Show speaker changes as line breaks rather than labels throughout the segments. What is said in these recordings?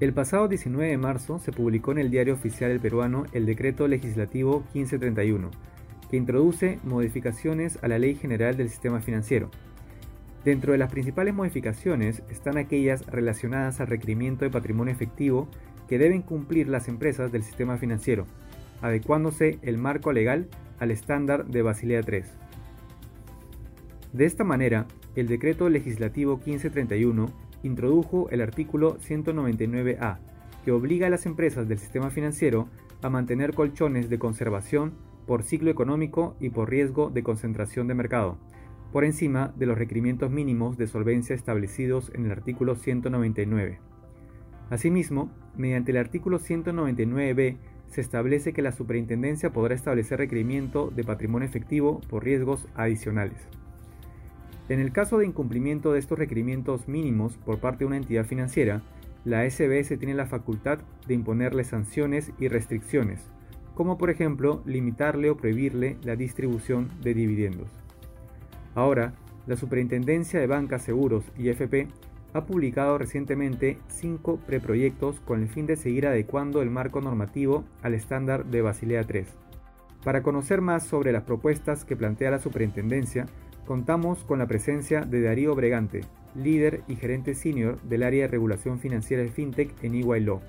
El pasado 19 de marzo se publicó en el Diario Oficial del Peruano el Decreto Legislativo 1531, que introduce modificaciones a la Ley General del Sistema Financiero. Dentro de las principales modificaciones están aquellas relacionadas al requerimiento de patrimonio efectivo que deben cumplir las empresas del sistema financiero, adecuándose el marco legal al estándar de Basilea III. De esta manera, el Decreto Legislativo 1531 introdujo el artículo 199A, que obliga a las empresas del sistema financiero a mantener colchones de conservación por ciclo económico y por riesgo de concentración de mercado, por encima de los requerimientos mínimos de solvencia establecidos en el artículo 199. Asimismo, mediante el artículo 199b se establece que la superintendencia podrá establecer requerimiento de patrimonio efectivo por riesgos adicionales. En el caso de incumplimiento de estos requerimientos mínimos por parte de una entidad financiera, la SBS tiene la facultad de imponerle sanciones y restricciones, como por ejemplo limitarle o prohibirle la distribución de dividendos. Ahora, la Superintendencia de Bancas, Seguros y FP ha publicado recientemente cinco preproyectos con el fin de seguir adecuando el marco normativo al estándar de Basilea III. Para conocer más sobre las propuestas que plantea la Superintendencia, contamos con la presencia de Darío Bregante, líder y gerente senior del área de regulación financiera de FinTech en EY Law.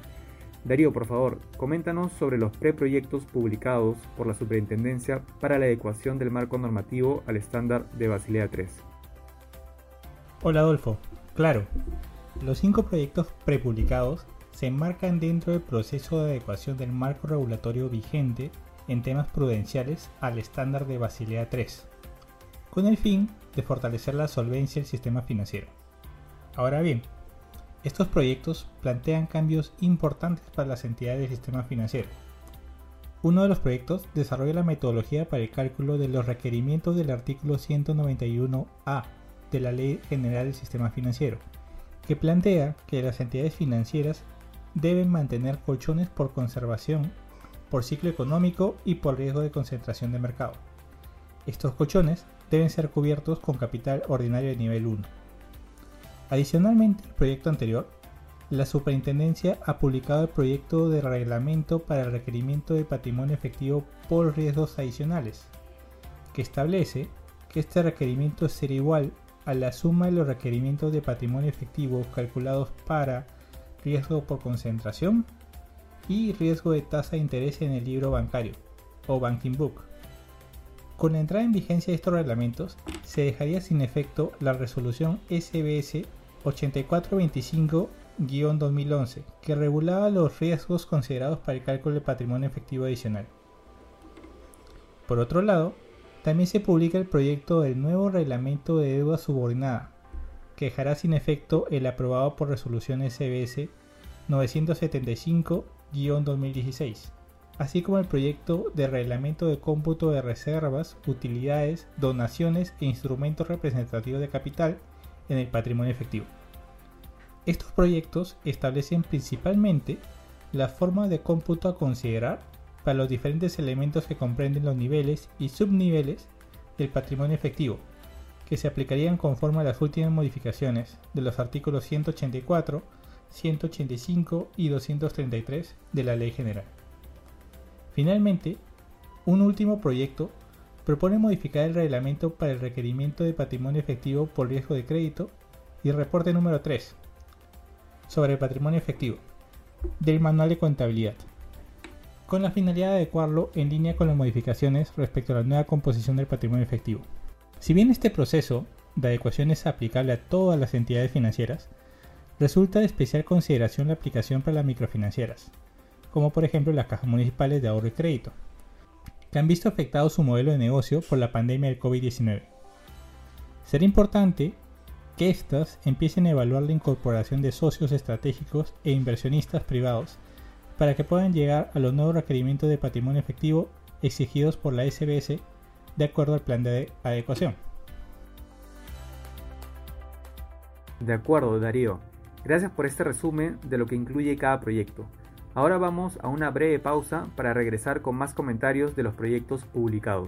Darío, por favor, coméntanos sobre los preproyectos publicados por la Superintendencia para la adecuación del marco normativo al estándar de Basilea III.
Hola Adolfo, claro, los cinco proyectos prepublicados se enmarcan dentro del proceso de adecuación del marco regulatorio vigente en temas prudenciales al estándar de Basilea III con el fin de fortalecer la solvencia del sistema financiero. Ahora bien, estos proyectos plantean cambios importantes para las entidades del sistema financiero. Uno de los proyectos desarrolla la metodología para el cálculo de los requerimientos del artículo 191A de la Ley General del Sistema Financiero, que plantea que las entidades financieras deben mantener colchones por conservación, por ciclo económico y por riesgo de concentración de mercado. Estos colchones deben ser cubiertos con capital ordinario de nivel 1. Adicionalmente al proyecto anterior, la Superintendencia ha publicado el proyecto de reglamento para el requerimiento de patrimonio efectivo por riesgos adicionales, que establece que este requerimiento será igual a la suma de los requerimientos de patrimonio efectivo calculados para riesgo por concentración y riesgo de tasa de interés en el libro bancario o banking book con la entrada en vigencia de estos reglamentos, se dejaría sin efecto la resolución SBS 8425-2011, que regulaba los riesgos considerados para el cálculo del patrimonio efectivo adicional. Por otro lado, también se publica el proyecto del nuevo reglamento de deuda subordinada, que dejará sin efecto el aprobado por resolución SBS 975-2016 así como el proyecto de reglamento de cómputo de reservas, utilidades, donaciones e instrumentos representativos de capital en el patrimonio efectivo. Estos proyectos establecen principalmente la forma de cómputo a considerar para los diferentes elementos que comprenden los niveles y subniveles del patrimonio efectivo, que se aplicarían conforme a las últimas modificaciones de los artículos 184, 185 y 233 de la Ley General. Finalmente, un último proyecto propone modificar el reglamento para el requerimiento de patrimonio efectivo por riesgo de crédito y reporte número 3 sobre el patrimonio efectivo del manual de contabilidad, con la finalidad de adecuarlo en línea con las modificaciones respecto a la nueva composición del patrimonio efectivo. Si bien este proceso de adecuación es aplicable a todas las entidades financieras, resulta de especial consideración la aplicación para las microfinancieras, como por ejemplo las cajas municipales de ahorro y crédito, que han visto afectado su modelo de negocio por la pandemia del COVID-19. Será importante que éstas empiecen a evaluar la incorporación de socios estratégicos e inversionistas privados para que puedan llegar a los nuevos requerimientos de patrimonio efectivo exigidos por la SBS de acuerdo al plan de adecuación.
De acuerdo, Darío. Gracias por este resumen de lo que incluye cada proyecto. Ahora vamos a una breve pausa para regresar con más comentarios de los proyectos publicados.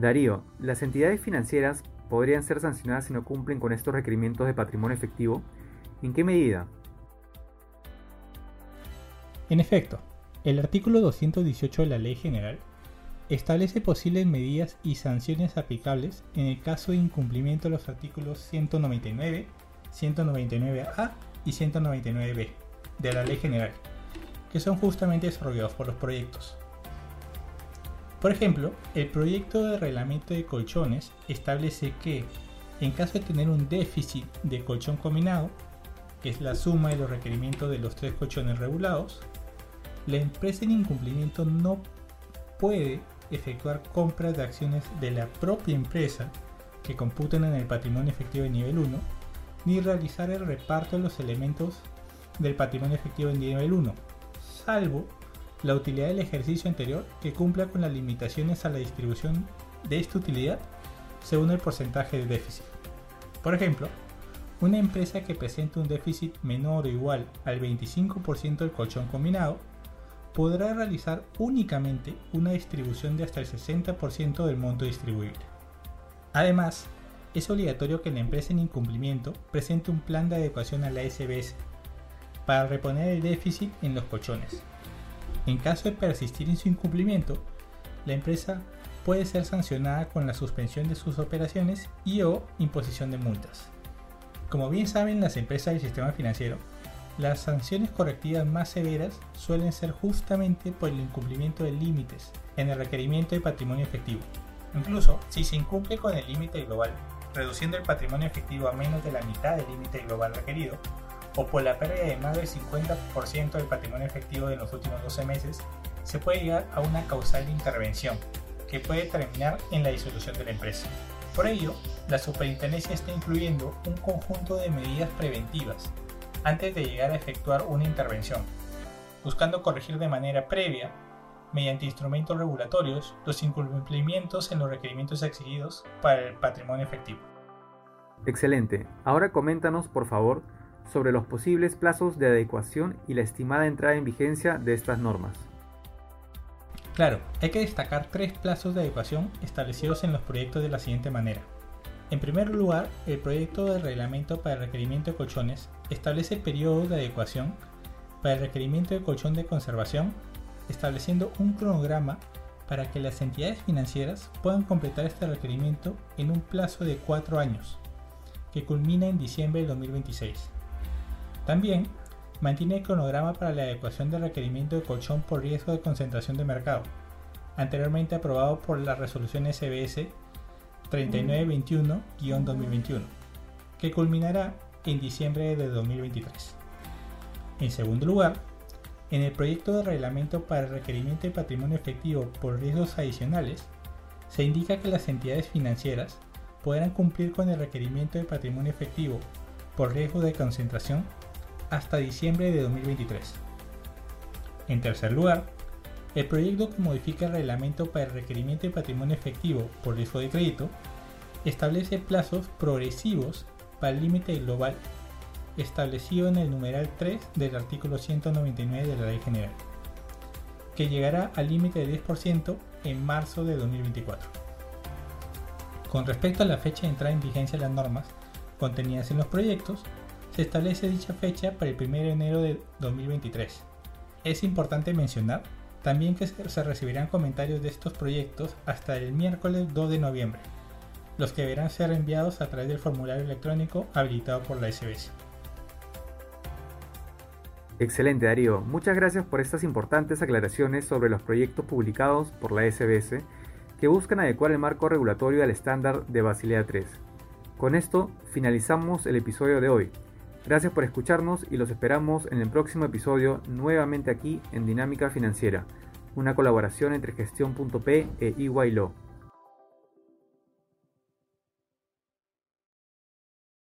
Darío, ¿las entidades financieras podrían ser sancionadas si no cumplen con estos requerimientos de patrimonio efectivo? ¿En qué medida?
En efecto, el artículo 218 de la Ley General establece posibles medidas y sanciones aplicables en el caso de incumplimiento de los artículos 199, 199A y 199B de la Ley General, que son justamente desarrollados por los proyectos. Por ejemplo, el proyecto de reglamento de colchones establece que, en caso de tener un déficit de colchón combinado, que es la suma de los requerimientos de los tres colchones regulados, la empresa en incumplimiento no puede efectuar compras de acciones de la propia empresa que computen en el patrimonio efectivo de nivel 1, ni realizar el reparto de los elementos del patrimonio efectivo de nivel 1, salvo la utilidad del ejercicio anterior que cumpla con las limitaciones a la distribución de esta utilidad según el porcentaje de déficit. Por ejemplo, una empresa que presente un déficit menor o igual al 25% del colchón combinado podrá realizar únicamente una distribución de hasta el 60% del monto distribuible. Además, es obligatorio que la empresa en incumplimiento presente un plan de adecuación a la SBS para reponer el déficit en los colchones. En caso de persistir en su incumplimiento, la empresa puede ser sancionada con la suspensión de sus operaciones y o imposición de multas. Como bien saben las empresas del sistema financiero, las sanciones correctivas más severas suelen ser justamente por el incumplimiento de límites en el requerimiento de patrimonio efectivo. Incluso si se incumple con el límite global, reduciendo el patrimonio efectivo a menos de la mitad del límite global requerido, o por la pérdida de más del 50% del patrimonio efectivo de los últimos 12 meses, se puede llegar a una causal de intervención, que puede terminar en la disolución de la empresa. Por ello, la superintendencia está incluyendo un conjunto de medidas preventivas antes de llegar a efectuar una intervención, buscando corregir de manera previa, mediante instrumentos regulatorios, los incumplimientos en los requerimientos exigidos para el patrimonio efectivo.
Excelente. Ahora coméntanos, por favor, sobre los posibles plazos de adecuación y la estimada entrada en vigencia de estas normas.
Claro, hay que destacar tres plazos de adecuación establecidos en los proyectos de la siguiente manera. En primer lugar, el proyecto de reglamento para el requerimiento de colchones establece periodos de adecuación para el requerimiento de colchón de conservación, estableciendo un cronograma para que las entidades financieras puedan completar este requerimiento en un plazo de cuatro años, que culmina en diciembre de 2026. También mantiene el cronograma para la adecuación del requerimiento de colchón por riesgo de concentración de mercado, anteriormente aprobado por la resolución SBS 3921-2021, que culminará en diciembre de 2023. En segundo lugar, en el proyecto de reglamento para el requerimiento de patrimonio efectivo por riesgos adicionales, se indica que las entidades financieras podrán cumplir con el requerimiento de patrimonio efectivo por riesgo de concentración hasta diciembre de 2023. En tercer lugar, el proyecto que modifica el reglamento para el requerimiento de patrimonio efectivo por riesgo de crédito establece plazos progresivos para el límite global establecido en el numeral 3 del artículo 199 de la Ley General, que llegará al límite de 10% en marzo de 2024. Con respecto a la fecha de entrada en vigencia de las normas contenidas en los proyectos, se establece dicha fecha para el 1 de enero de 2023. Es importante mencionar También que se recibirán comentarios de estos proyectos hasta el miércoles 2 de noviembre, los que deberán ser enviados a través del formulario electrónico habilitado por la SBS.
Excelente Darío, muchas gracias por estas importantes aclaraciones sobre los proyectos publicados por la SBS que buscan adecuar el marco regulatorio al estándar de Basilea III. Con esto finalizamos el episodio de hoy. Gracias por escucharnos y los esperamos en el próximo episodio nuevamente aquí en Dinámica Financiera, una colaboración entre Gestión.p e EY.